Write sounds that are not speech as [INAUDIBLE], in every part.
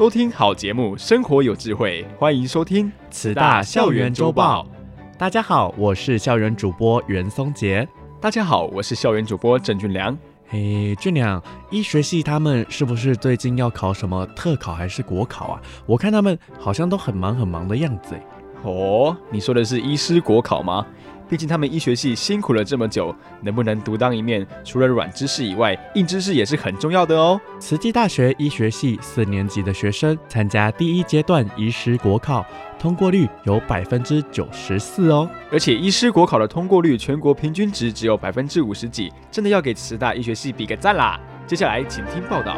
多听好节目，生活有智慧。欢迎收听慈大校园周报。大家好，我是校园主播袁松杰。大家好，我是校园主播郑俊良。嘿，俊良，医学系他们是不是最近要考什么特考还是国考啊？我看他们好像都很忙很忙的样子。哦，你说的是医师国考吗？毕竟他们医学系辛苦了这么久，能不能独当一面，除了软知识以外，硬知识也是很重要的哦。慈济大学医学系四年级的学生参加第一阶段医师国考，通过率有百分之九十四哦。而且医师国考的通过率全国平均值只有百分之五十几，真的要给慈大医学系比个赞啦！接下来请听报道。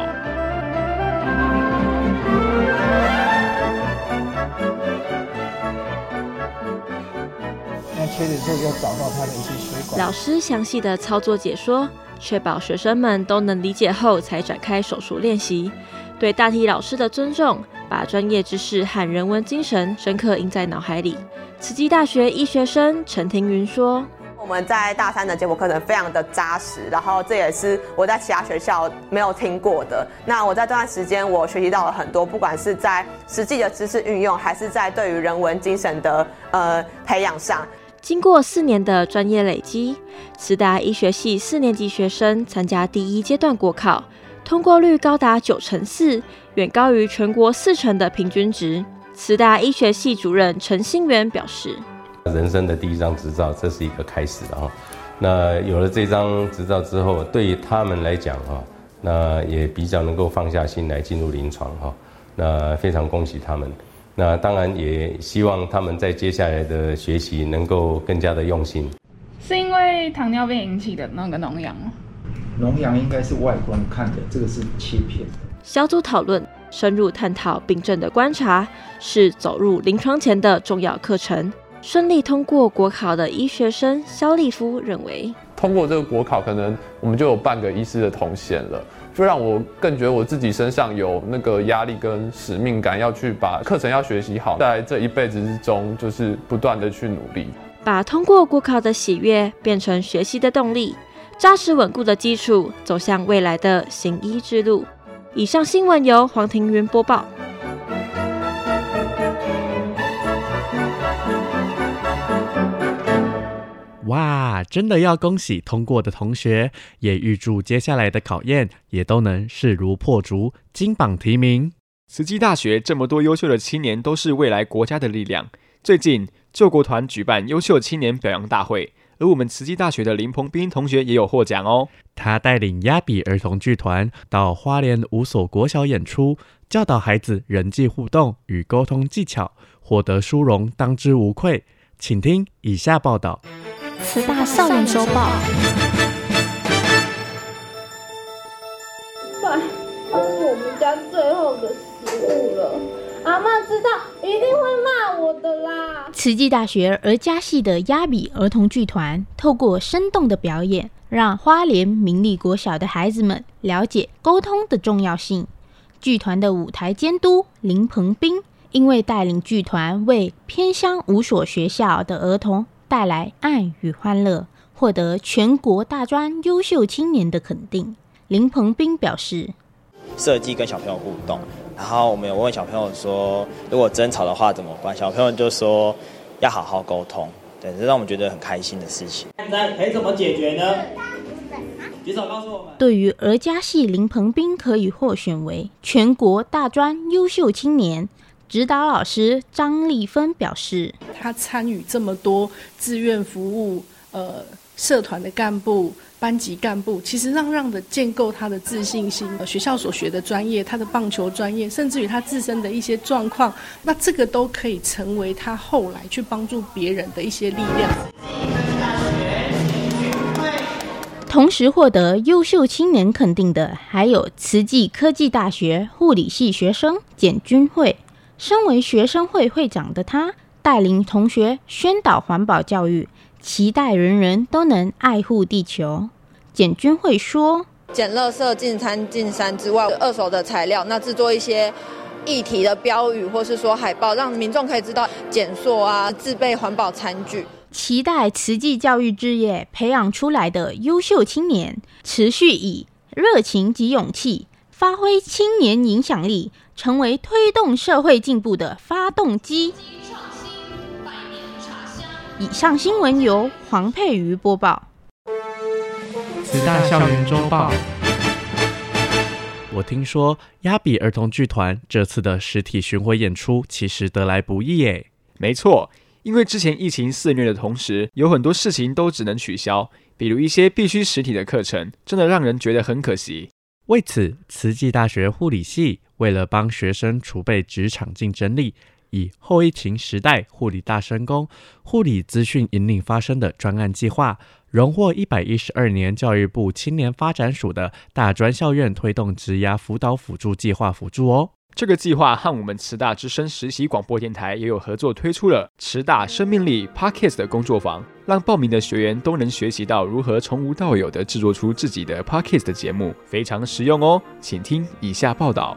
老师详细的操作解说，确保学生们都能理解后才展开手术练习。对大体老师的尊重，把专业知识和人文精神深刻印在脑海里。慈济大学医学生陈庭云说：“我们在大三的结果课程非常的扎实，然后这也是我在其他学校没有听过的。那我在这段时间，我学习到了很多，不管是在实际的知识运用，还是在对于人文精神的呃培养上。”经过四年的专业累积，慈大医学系四年级学生参加第一阶段国考，通过率高达九成四，远高于全国四成的平均值。慈大医学系主任陈新元表示：“人生的第一张执照，这是一个开始啊。那有了这张执照之后，对于他们来讲哈，那也比较能够放下心来进入临床哈。那非常恭喜他们。”那当然也希望他们在接下来的学习能够更加的用心。是因为糖尿病引起的那个脓疡吗？脓疡应该是外观看的，这个是切片的。小组讨论，深入探讨病症的观察，是走入临床前的重要课程。顺利通过国考的医学生肖立夫认为，通过这个国考，可能我们就有半个医师的头衔了。就让我更觉得我自己身上有那个压力跟使命感，要去把课程要学习好，在这一辈子之中，就是不断的去努力，把通过国考的喜悦变成学习的动力，扎实稳固的基础，走向未来的行医之路。以上新闻由黄庭云播报。哇，真的要恭喜通过的同学，也预祝接下来的考验也都能势如破竹，金榜题名。慈济大学这么多优秀的青年，都是未来国家的力量。最近救国团举办优秀青年表扬大会，而我们慈济大学的林鹏斌同学也有获奖哦。他带领亚比儿童剧团到花莲五所国小演出，教导孩子人际互动与沟通技巧，获得殊荣，当之无愧。请听以下报道。慈大校园周报。饭是我们家最后的食物了，阿嬷知道一定会骂我的啦。慈济大学儿家系的亚比儿童剧团透过生动的表演，让花莲明利国小的孩子们了解沟通的重要性。剧团的舞台监督林鹏斌，因为带领剧团为偏乡五所学校的儿童。带来爱与欢乐，获得全国大专优秀青年的肯定。林鹏斌表示：“设计跟小朋友互动，然后我们有问小朋友说，如果争吵的话怎么办？小朋友就说要好好沟通，对，这让我们觉得很开心的事情。现在可以怎么解决呢？举手告诉我们。”对于儿家系林鹏斌可以获选为全国大专优秀青年。指导老师张丽芬表示：“他参与这么多志愿服务，呃，社团的干部、班级干部，其实让让的建构他的自信心。呃，学校所学的专业，他的棒球专业，甚至于他自身的一些状况，那这个都可以成为他后来去帮助别人的一些力量。”同时获得优秀青年肯定的，还有慈济科技大学护理系学生简君慧。身为学生会会长的他，带领同学宣导环保教育，期待人人都能爱护地球。简君会说：“捡垃圾进餐进山之外，二手的材料，那制作一些议题的标语，或是说海报，让民众可以知道减塑啊，自备环保餐具。期待慈济教育事业培养出来的优秀青年，持续以热情及勇气，发挥青年影响力。”成为推动社会进步的发动机。以上新闻由黄佩瑜播报。慈大校园周报。我听说亚比儿童剧团这次的实体巡回演出其实得来不易诶。没错，因为之前疫情肆虐的同时，有很多事情都只能取消，比如一些必须实体的课程，真的让人觉得很可惜。为此，慈济大学护理系为了帮学生储备职场竞争力，以后疫情时代护理大声公护理资讯引领发声的专案计划，荣获一百一十二年教育部青年发展署的大专校院推动职涯辅导辅助计划辅助哦。这个计划和我们慈大之声实习广播电台也有合作，推出了慈大生命力 Podcast 的工作坊，让报名的学员都能学习到如何从无到有的制作出自己的 Podcast 的节目，非常实用哦。请听以下报道：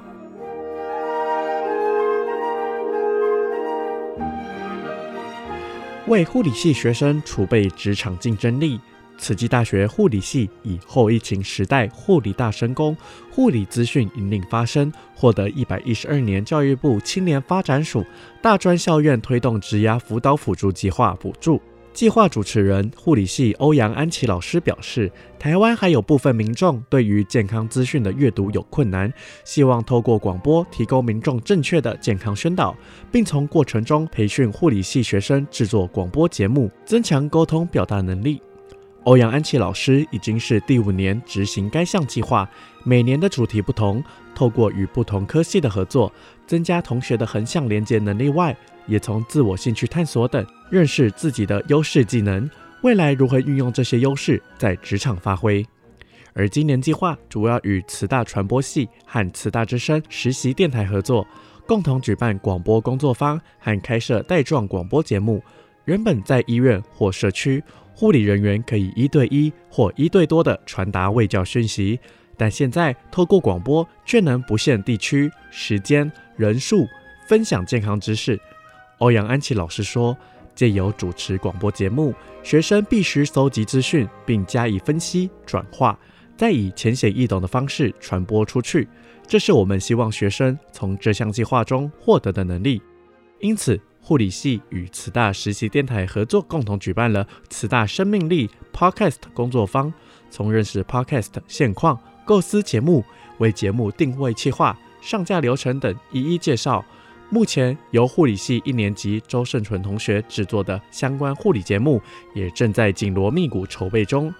为护理系学生储备职场竞争力。慈济大学护理系以后疫情时代护理大神功护理资讯引领发声，获得一百一十二年教育部青年发展署大专校院推动职涯辅导辅助计划补助。计划主持人护理系欧阳安琪老师表示，台湾还有部分民众对于健康资讯的阅读有困难，希望透过广播提供民众正确的健康宣导，并从过程中培训护理系学生制作广播节目，增强沟通表达能力。欧阳安琪老师已经是第五年执行该项计划，每年的主题不同，透过与不同科系的合作，增加同学的横向连接能力外，也从自我兴趣探索等认识自己的优势技能，未来如何运用这些优势在职场发挥。而今年计划主要与慈大传播系和慈大之声实习电台合作，共同举办广播工作坊和开设带状广播节目。原本在医院或社区。护理人员可以一对一或一对多的传达卫教讯息，但现在透过广播却能不限地区、时间、人数分享健康知识。欧阳安琪老师说，借由主持广播节目，学生必须搜集资讯并加以分析转化，再以浅显易懂的方式传播出去。这是我们希望学生从这项计划中获得的能力。因此。护理系与慈大实习电台合作，共同举办了慈大生命力 Podcast 工作坊，从认识 Podcast 现况、构思节目、为节目定位企划、上架流程等一一介绍。目前由护理系一年级周胜纯同学制作的相关护理节目，也正在紧锣密鼓筹备中。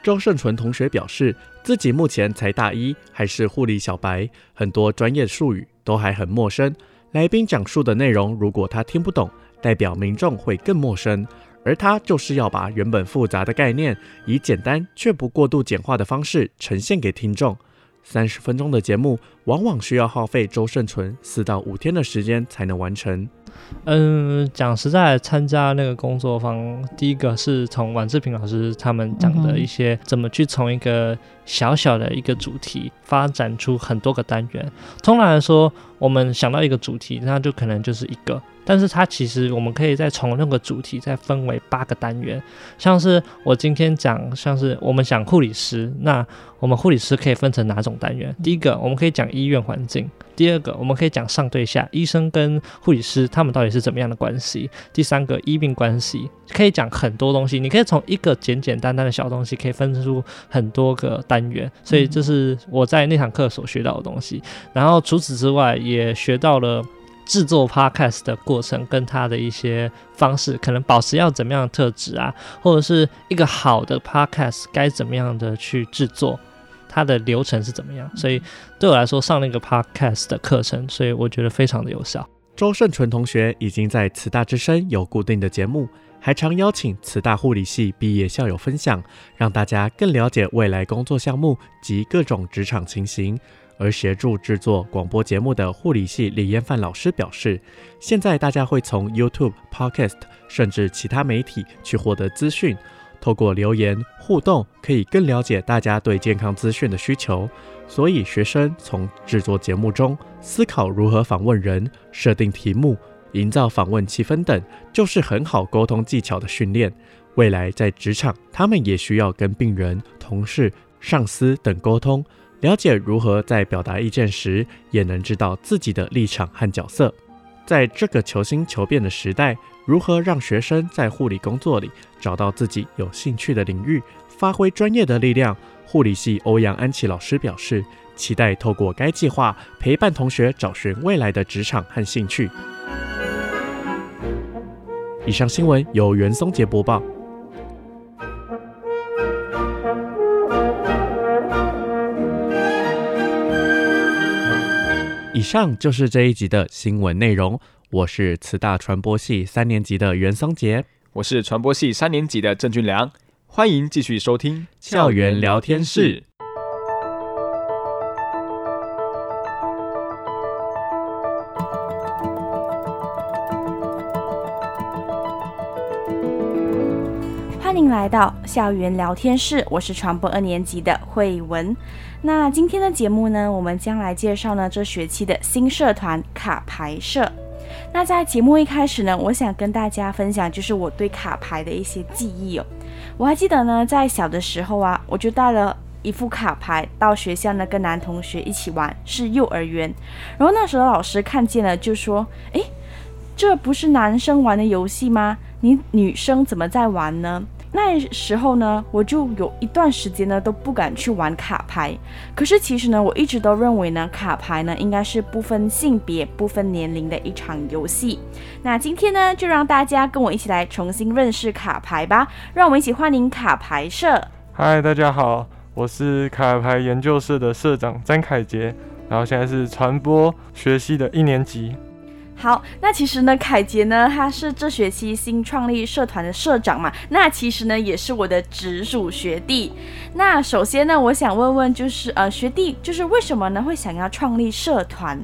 周胜纯同学表示，自己目前才大一，还是护理小白，很多专业术语都还很陌生。来宾讲述的内容，如果他听不懂，代表民众会更陌生。而他就是要把原本复杂的概念，以简单却不过度简化的方式呈现给听众。三十分钟的节目，往往需要耗费周胜纯四到五天的时间才能完成。嗯，讲实在，参加那个工作坊，第一个是从宛志平老师他们讲的一些怎么去从一个小小的一个主题发展出很多个单元。通常来说，我们想到一个主题，那就可能就是一个。但是它其实我们可以再从那个主题再分为八个单元，像是我今天讲，像是我们讲护理师，那我们护理师可以分成哪种单元？第一个我们可以讲医院环境，第二个我们可以讲上对下，医生跟护理师他们到底是怎么样的关系？第三个医病关系，可以讲很多东西，你可以从一个简简单单的小东西可以分出很多个单元，所以这是我在那堂课所学到的东西。然后除此之外也学到了。制作 podcast 的过程跟他的一些方式，可能保持要怎么样的特质啊，或者是一个好的 podcast 该怎么样的去制作，它的流程是怎么样？所以对我来说，上那个 podcast 的课程，所以我觉得非常的有效。周胜纯同学已经在慈大之声有固定的节目，还常邀请慈大护理系毕业校友分享，让大家更了解未来工作项目及各种职场情形。而协助制作广播节目的护理系李彦范老师表示，现在大家会从 YouTube、Podcast 甚至其他媒体去获得资讯，透过留言互动，可以更了解大家对健康资讯的需求。所以，学生从制作节目中思考如何访问人、设定题目、营造访问气氛等，就是很好沟通技巧的训练。未来在职场，他们也需要跟病人、同事、上司等沟通。了解如何在表达意见时，也能知道自己的立场和角色。在这个求新求变的时代，如何让学生在护理工作里找到自己有兴趣的领域，发挥专业的力量？护理系欧阳安琪老师表示，期待透过该计划陪伴同学找寻未来的职场和兴趣。以上新闻由袁松杰播报。以上就是这一集的新闻内容。我是慈大传播系三年级的袁松杰，我是传播系三年级的郑俊良。欢迎继续收听校园聊天室。欢迎来到校园聊天室，我是传播二年级的慧文。那今天的节目呢，我们将来介绍呢这学期的新社团卡牌社。那在节目一开始呢，我想跟大家分享就是我对卡牌的一些记忆哦。我还记得呢，在小的时候啊，我就带了一副卡牌到学校呢跟男同学一起玩，是幼儿园。然后那时候老师看见了就说：“诶，这不是男生玩的游戏吗？你女生怎么在玩呢？”那时候呢，我就有一段时间呢都不敢去玩卡牌。可是其实呢，我一直都认为呢，卡牌呢应该是不分性别、不分年龄的一场游戏。那今天呢，就让大家跟我一起来重新认识卡牌吧。让我们一起欢迎卡牌社。嗨，大家好，我是卡牌研究社的社长詹凯杰，然后现在是传播学系的一年级。好，那其实呢，凯杰呢，他是这学期新创立社团的社长嘛。那其实呢，也是我的直属学弟。那首先呢，我想问问，就是呃，学弟，就是为什么呢会想要创立社团？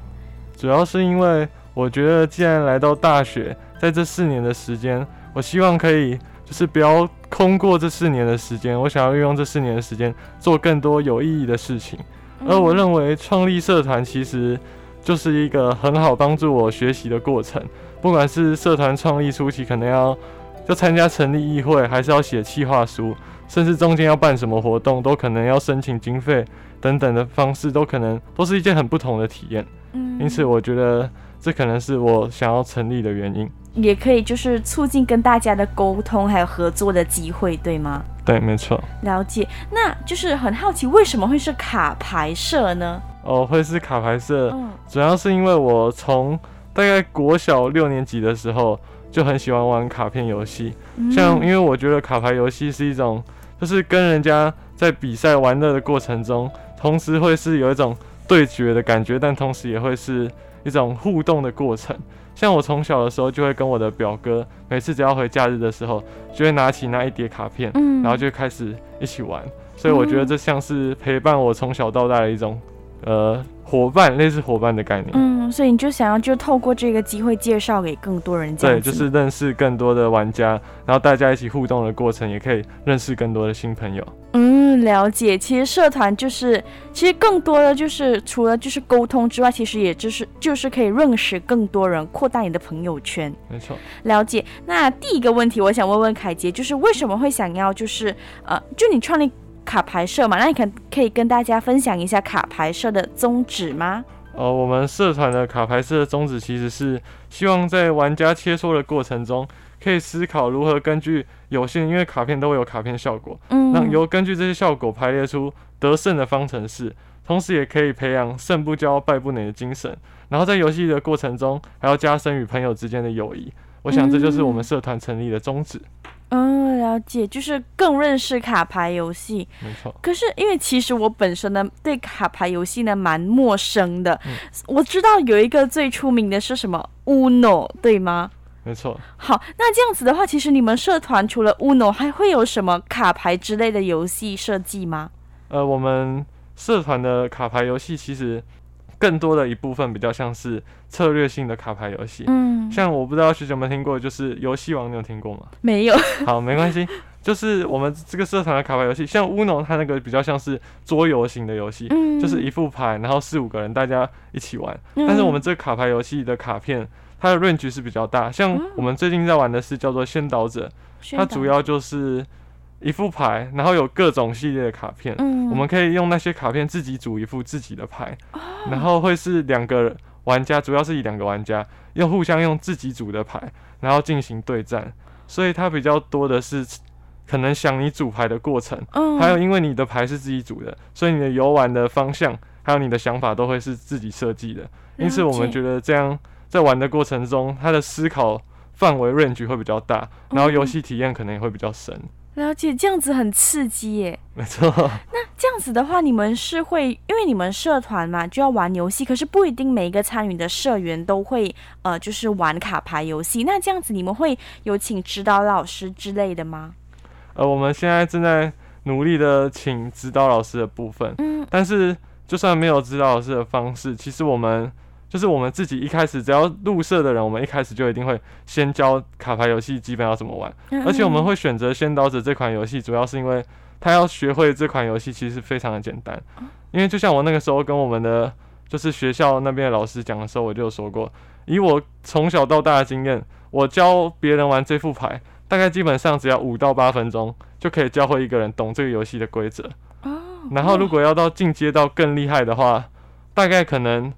主要是因为我觉得，既然来到大学，在这四年的时间，我希望可以就是不要空过这四年的时间，我想要运用这四年的时间做更多有意义的事情。而我认为创立社团其实。就是一个很好帮助我学习的过程，不管是社团创立初期可能要要参加成立议会，还是要写企划书，甚至中间要办什么活动，都可能要申请经费等等的方式，都可能都是一件很不同的体验。嗯，因此我觉得这可能是我想要成立的原因，也可以就是促进跟大家的沟通还有合作的机会，对吗？对，没错。了解，那就是很好奇为什么会是卡牌社呢？哦，会是卡牌社，嗯，主要是因为我从大概国小六年级的时候就很喜欢玩卡片游戏，嗯，像因为我觉得卡牌游戏是一种，就是跟人家在比赛玩乐的过程中，同时会是有一种对决的感觉，但同时也会是一种互动的过程。像我从小的时候就会跟我的表哥，每次只要回假日的时候，就会拿起那一叠卡片，嗯，然后就开始一起玩，所以我觉得这像是陪伴我从小到大的一种。呃，伙伴，类似伙伴的概念。嗯，所以你就想要就透过这个机会介绍给更多人。对，就是认识更多的玩家，然后大家一起互动的过程，也可以认识更多的新朋友。嗯，了解。其实社团就是，其实更多的就是除了就是沟通之外，其实也就是就是可以认识更多人，扩大你的朋友圈。没错。了解。那第一个问题，我想问问凯杰，就是为什么会想要就是呃，就你创立。卡牌社嘛，那你可可以跟大家分享一下卡牌社的宗旨吗？呃，我们社团的卡牌社的宗旨其实是希望在玩家切磋的过程中，可以思考如何根据有限，因为卡片都会有卡片效果，嗯，那由根据这些效果排列出得胜的方程式，同时也可以培养胜不骄、败不馁的精神，然后在游戏的过程中还要加深与朋友之间的友谊。我想这就是我们社团成立的宗旨。嗯，了解，就是更认识卡牌游戏。没错。可是因为其实我本身呢对卡牌游戏呢蛮陌生的。嗯。我知道有一个最出名的是什么 Uno，对吗？没错。好，那这样子的话，其实你们社团除了 Uno，还会有什么卡牌之类的游戏设计吗？呃，我们社团的卡牌游戏其实更多的一部分比较像是策略性的卡牌游戏。嗯，像我不知道学姐有没有听过，就是游戏王，你有听过吗？没有。[LAUGHS] 好，没关系。就是我们这个社团的卡牌游戏，像乌龙，它那个比较像是桌游型的游戏，嗯，就是一副牌，然后四五个人大家一起玩。嗯，但是我们这个卡牌游戏的卡片，它的 range 是比较大。像我们最近在玩的是叫做先导者，它主要就是一副牌，然后有各种系列的卡片，嗯，我们可以用那些卡片自己组一副自己的牌，然后会是两个玩家，主要是以两个玩家又互相用自己组的牌，然后进行对战，所以它比较多的是。可能想你组牌的过程，嗯，还有因为你的牌是自己组的，所以你的游玩的方向，还有你的想法都会是自己设计的。因此，我们觉得这样在玩的过程中，它的思考范围 range 会比较大，然后游戏体验可能也会比较深。了解，这样子很刺激耶。没错。那这样子的话，你们是会因为你们社团嘛，就要玩游戏，可是不一定每一个参与的社员都会呃，就是玩卡牌游戏。那这样子，你们会有请指导老师之类的吗？呃，我们现在正在努力的请指导老师的部分，嗯，但是就算没有指导老师的方式，其实我们就是我们自己一开始只要入社的人，我们一开始就一定会先教卡牌游戏基本要怎么玩，嗯，而且我们会选择先导者这款游戏，主要是因为他要学会这款游戏其实非常的简单，因为就像我那个时候跟我们的就是学校那边的老师讲的时候，我就有说过，以我从小到大的经验，我教别人玩这副牌。大概基本上只要五到八分钟就可以教会一个人懂这个游戏的规则。然后如果要到进阶到更厉害的话，大概可能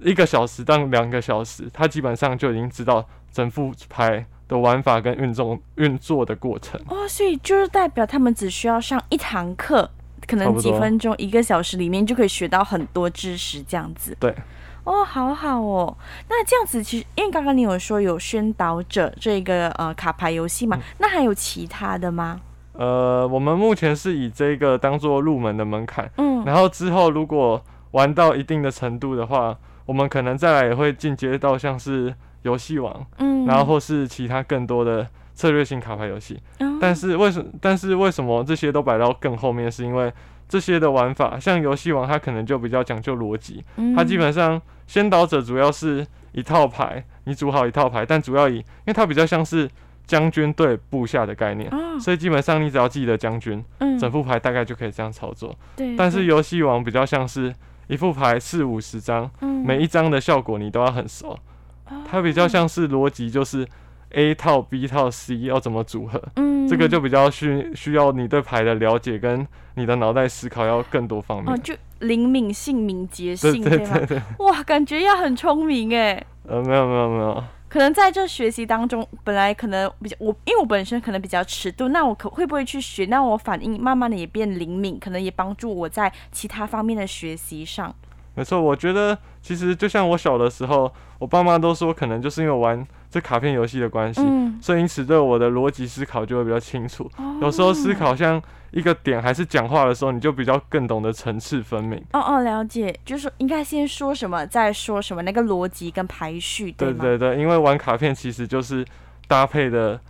一个小时到两个小时，他基本上就已经知道整副牌的玩法跟运作运作的过程。哦，所以就是代表他们只需要上一堂课，可能几分钟、一个小时里面就可以学到很多知识，这样子。对。哦，好好哦。那这样子，其实因为刚刚你有说有宣导者这个呃卡牌游戏嘛、嗯，那还有其他的吗？呃，我们目前是以这个当做入门的门槛，嗯，然后之后如果玩到一定的程度的话，我们可能再来也会进阶到像是游戏王，嗯，然后或是其他更多的策略性卡牌游戏、嗯。但是为什但是为什么这些都摆到更后面？是因为这些的玩法，像游戏王，它可能就比较讲究逻辑、嗯，它基本上先导者主要是一套牌，你组好一套牌，但主要以，因为它比较像是将军对部下的概念、哦，所以基本上你只要记得将军、嗯，整副牌大概就可以这样操作。对，但是游戏王比较像是一副牌四五十张，每一张的效果你都要很熟，嗯、它比较像是逻辑就是。A 套 B 套 C 要怎么组合？嗯，这个就比较需需要你对牌的了解跟你的脑袋思考要更多方面。哦，就灵敏性、敏捷性，对对对对。哇，感觉要很聪明哎。呃，没有没有没有。可能在这学习当中，本来可能比较我，因为我本身可能比较迟钝，那我可会不会去学？那我反应慢慢的也变灵敏，可能也帮助我在其他方面的学习上。没错，我觉得其实就像我小的时候，我爸妈都说，可能就是因为玩这卡片游戏的关系，嗯，所以因此对我的逻辑思考就会比较清楚。哦，有时候思考像一个点，还是讲话的时候，你就比较更懂得层次分明。哦哦，了解，就是应该先说什么，再说什么，那个逻辑跟排序？对对对，因为玩卡片其实就是搭配的。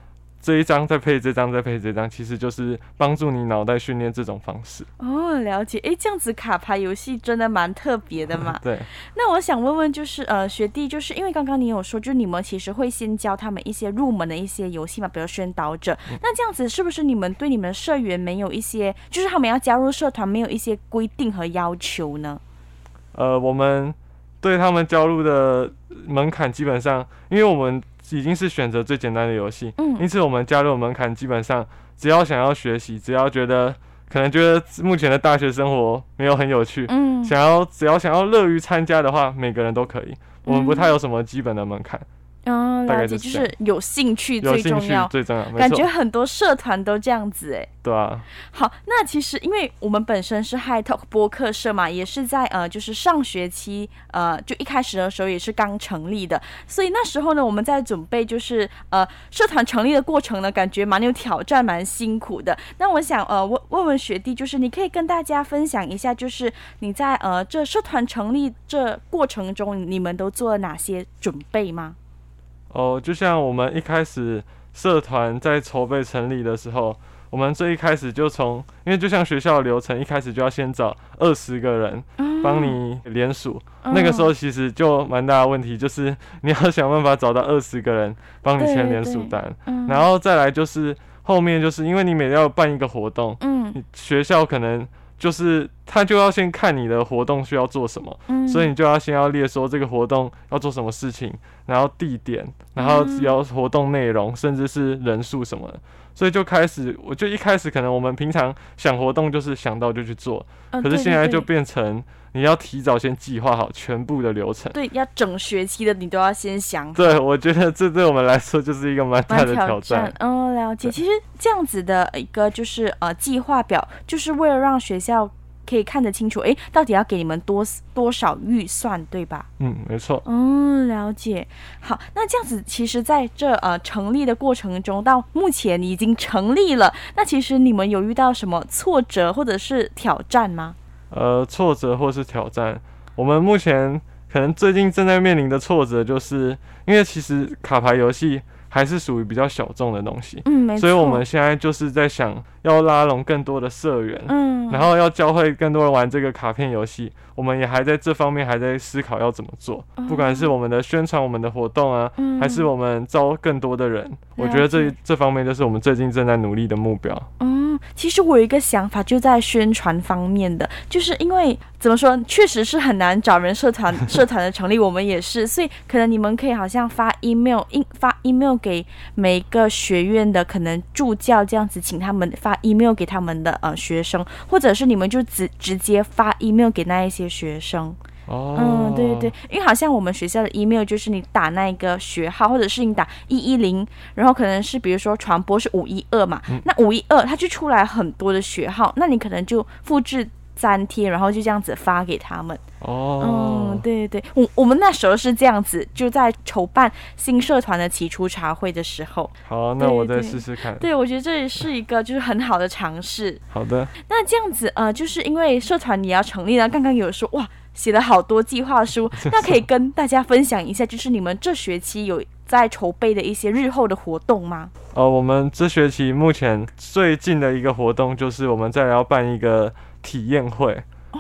这一张再配这张再配这张，其实就是帮助你脑袋训练这种方式。哦，了解。哎，这样子卡牌游戏真的蛮特别的嘛。[LAUGHS] 对。那我想问问，就是呃，学弟，就是因为刚刚你有说，就你们其实会先教他们一些入门的一些游戏嘛，比如宣导者。嗯。那这样子是不是你们对你们的社员没有一些，就是他们要加入社团没有一些规定和要求呢？呃，我们对他们加入的门槛基本上，因为我们。已经是选择最简单的游戏，嗯，因此我们加入门槛基本上，只要想要学习，只要觉得可能觉得目前的大学生活没有很有趣，嗯，想要只要想要乐于参加的话，每个人都可以。我们不太有什么基本的门槛。嗯，了解，就，就是有兴趣最重要，最重要。感觉很多社团都这样子哎。对啊。好，那其实因为我们本身是 High Talk 播客社嘛，也是在呃，就是上学期呃，就一开始的时候也是刚成立的，所以那时候呢，我们在准备就是呃，社团成立的过程呢，感觉蛮有挑战，蛮辛苦的。那我想呃，问问问学弟，就是你可以跟大家分享一下，就是你在呃这社团成立这过程中，你们都做了哪些准备吗？哦，就像我们一开始社团在筹备成立的时候，我们最一开始就从，因为就像学校的流程，一开始就要先找二十个人帮你联署。嗯、那个时候其实就蛮大的问题，就是你要想办法找到二十个人帮你签联署单。嗯、然后再来就是后面就是因为你每天要办一个活动，嗯，学校可能就是他就要先看你的活动需要做什么，嗯、所以你就要先要列说这个活动要做什么事情，然后地点，然后只要活动内容，甚至是人数什么的。所以就开始，我就一开始可能我们平常想活动就是想到就去做，嗯、可是现在就变成你要提早先计划好全部的流程。对，要整学期的你都要先想。对，我觉得这对我们来说就是一个蛮大的挑战。嗯，了解。其实这样子的一个就是呃计划表，就是为了让学校。可以看得清楚，哎，到底要给你们多多少预算，对吧？嗯，没错。嗯，了解。好，那这样子，其实在这呃成立的过程中，到目前已经成立了，那其实你们有遇到什么挫折或者是挑战吗？呃，挫折或是挑战，我们目前可能最近正在面临的挫折，就是因为其实卡牌游戏。还是属于比较小众的东西，嗯，没错。所以我们现在就是在想要拉拢更多的社员，嗯，然后要教会更多人玩这个卡片游戏。我们也还在这方面还在思考要怎么做，嗯、不管是我们的宣传、我们的活动啊，嗯、还是我们招更多的人，我觉得这这方面就是我们最近正在努力的目标。嗯，其实我有一个想法，就在宣传方面的，就是因为怎么说，确实是很难找人社团 [LAUGHS] 社团的成立，我们也是，所以可能你们可以好像发 email，发 email。给每一个学院的可能助教这样子，请他们发 email 给他们的呃学生，或者是你们就直直接发 email 给那一些学生。哦，嗯，对对对，因为好像我们学校的 email 就是你打那个学号，或者是你打一一零，然后可能是比如说传播是五一二嘛，嗯、那五一二它就出来很多的学号，那你可能就复制。粘贴，然后就这样子发给他们。哦，嗯，对对对，我我们那时候是这样子，就在筹办新社团的起初茶会的时候。好，那我再试试看。对，我觉得这也是一个就是很好的尝试。好的。那这样子，呃，就是因为社团你要成立了，刚刚有说哇，写了好多计划书，[LAUGHS] 那可以跟大家分享一下，就是你们这学期有在筹备的一些日后的活动吗？呃，我们这学期目前最近的一个活动就是我们再来要办一个。体验会哦，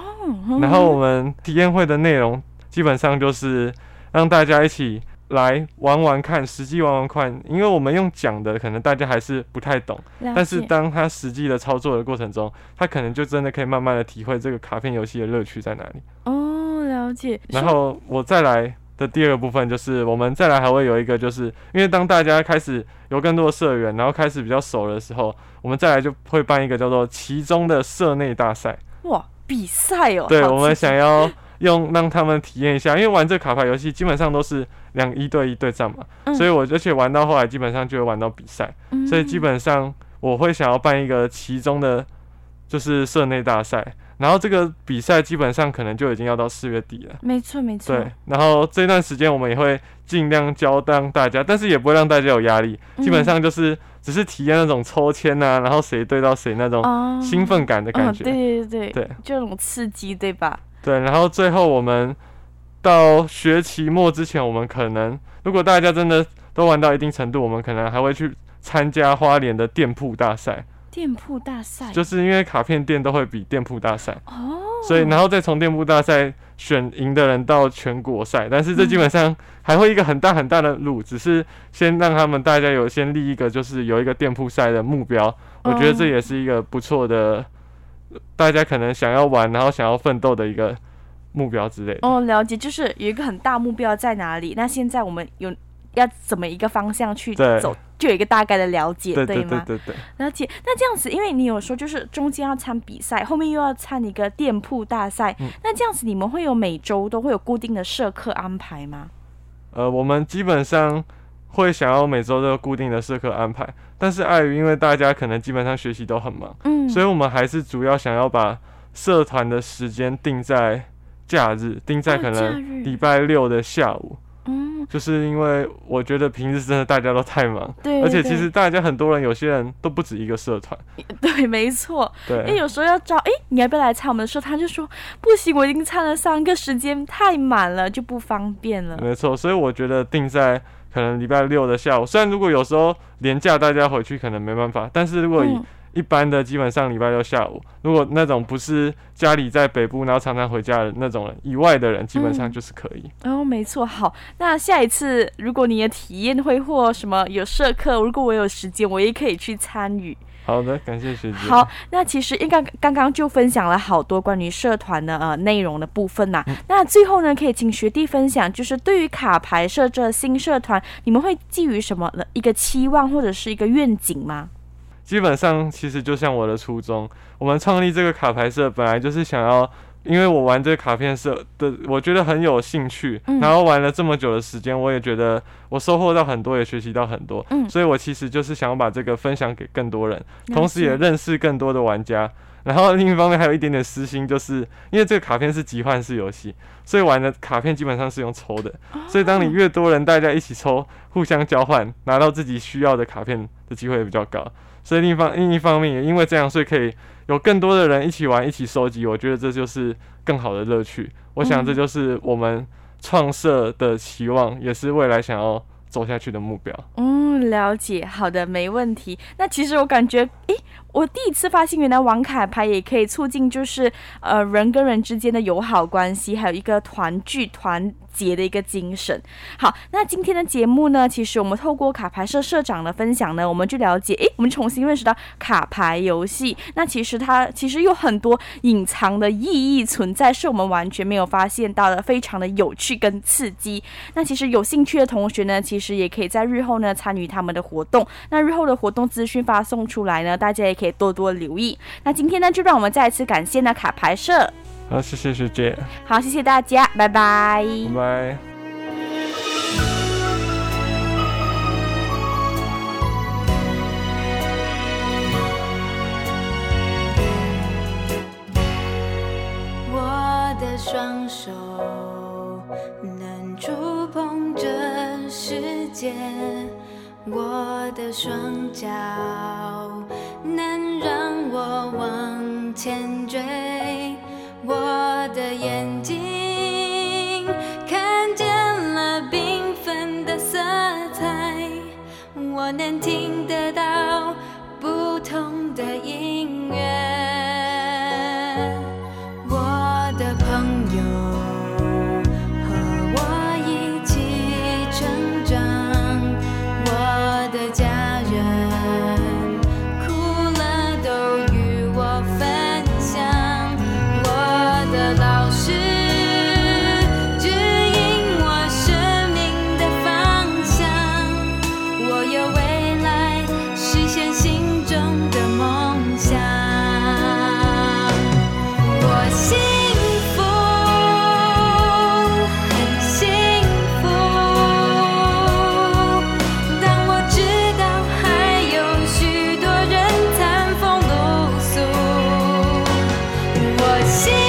然后我们体验会的内容基本上就是让大家一起来玩玩看，实际玩玩看。因为我们用讲的，可能大家还是不太懂，但是当他实际的操作的过程中，他可能就真的可以慢慢的体会这个卡片游戏的乐趣在哪里。哦，了解。然后我再来的第二个部分就是，我们再来还会有一个，就是因为当大家开始有更多的社员，然后开始比较熟的时候。我们再来就会办一个叫做“其中”的社内大赛。哇，比赛哦！对，我们想要 [LAUGHS] 用让他们体验一下，因为玩这卡牌游戏基本上都是两一对一对战嘛，嗯、所以我而且玩到后来基本上就会玩到比赛，嗯、所以基本上我会想要办一个“其中”的，就是社内大赛。然后这个比赛基本上可能就已经要到四月底了。没错，没错。对，然后这段时间我们也会尽量教当大家，但是也不会让大家有压力，基本上就是。只是体验那种抽签呐、啊，然后谁对到谁那种兴奋感的感觉，哦哦、对对对对，就那种刺激，对吧？对，然后最后我们到学期末之前，我们可能如果大家真的都玩到一定程度，我们可能还会去参加花莲的店铺大赛。店铺大赛就是因为卡片店都会比店铺大赛哦，所以然后再从店铺大赛选赢的人到全国赛，但是这基本上还会一个很大很大的路，只是先让他们大家有先立一个就是有一个店铺赛的目标，我觉得这也是一个不错的，大家可能想要玩然后想要奋斗的一个目标之类的。哦，了解，就是有一个很大目标在哪里？那现在我们有。要怎么一个方向去走，就有一个大概的了解，对，对吗？对对对对。了解。那这样子，因为你有说，就是中间要参比赛，后面又要参一个店铺大赛，嗯、那这样子你们会有每周都会有固定的社课安排吗？呃，我们基本上会想要每周都有固定的社课安排，但是碍于因为大家可能基本上学习都很忙，嗯，所以我们还是主要想要把社团的时间定在假日，定在可能礼拜六的下午。嗯，就是因为我觉得平时真的大家都太忙，对，而且其实大家很多人，有些人都不止一个社团，[LAUGHS] 对，没错，对，因为有时候要招，哎，你要不要来参我们的社团？就说不行，我已经参了三个，时间太满了，就不方便了。没错，所以我觉得定在可能礼拜六的下午，虽然如果有时候连假大家回去可能没办法，但是如果以一般的基本上礼拜六下午，如果那种不是家里在北部，然后常常回家的那种人以外的人，基本上就是可以。嗯、哦，没错。好，那下一次如果你的体验会或什么有社课，如果我有时间，我也可以去参与。好的，感谢学姐。好，那其实应该刚刚刚就分享了好多关于社团的呃内容的部分呐、啊。嗯、那最后呢，可以请学弟分享，就是对于卡牌社这新社团，你们会寄予什么的一个期望或者是一个愿景吗？基本上，其实就像我的初衷，我们创立这个卡牌社本来就是想要，因为我玩这个卡片社的，我觉得很有兴趣，嗯、然后玩了这么久的时间，我也觉得我收获到很多，也学习到很多，嗯、所以我其实就是想要把这个分享给更多人，嗯、同时也认识更多的玩家。然后另一方面还有一点点私心，就是因为这个卡片是集换式游戏，所以玩的卡片基本上是用抽的，所以当你越多人大家一起抽，互相交换，拿到自己需要的卡片的机会也比较高。所以另一方另一方面也因为这样，所以可以有更多的人一起玩，一起收集。我觉得这就是更好的乐趣。我想这就是我们创设的期望，也是未来想要走下去的目标。嗯，了解。好的，没问题。那其实我感觉，诶，我第一次发现原来玩卡牌也可以促进，就是呃人跟人之间的友好关系，还有一个团聚团。节的一个精神。好，那今天的节目呢，其实我们透过卡牌社社长的分享呢，我们就了解，诶，我们重新认识到卡牌游戏。那其实它其实有很多隐藏的意义存在，是我们完全没有发现到的，非常的有趣跟刺激。那其实有兴趣的同学呢，其也可以在日后呢参与他们的活动。那日后的活动资讯发送出来呢，大家也可以多多留意。那今天呢，就让我们再一次感谢呢卡牌社。好，谢谢学姐。好，谢谢大家，拜拜。拜拜。我的双脚能让我往前追。我的眼睛看见了缤纷的色彩，我能听得心。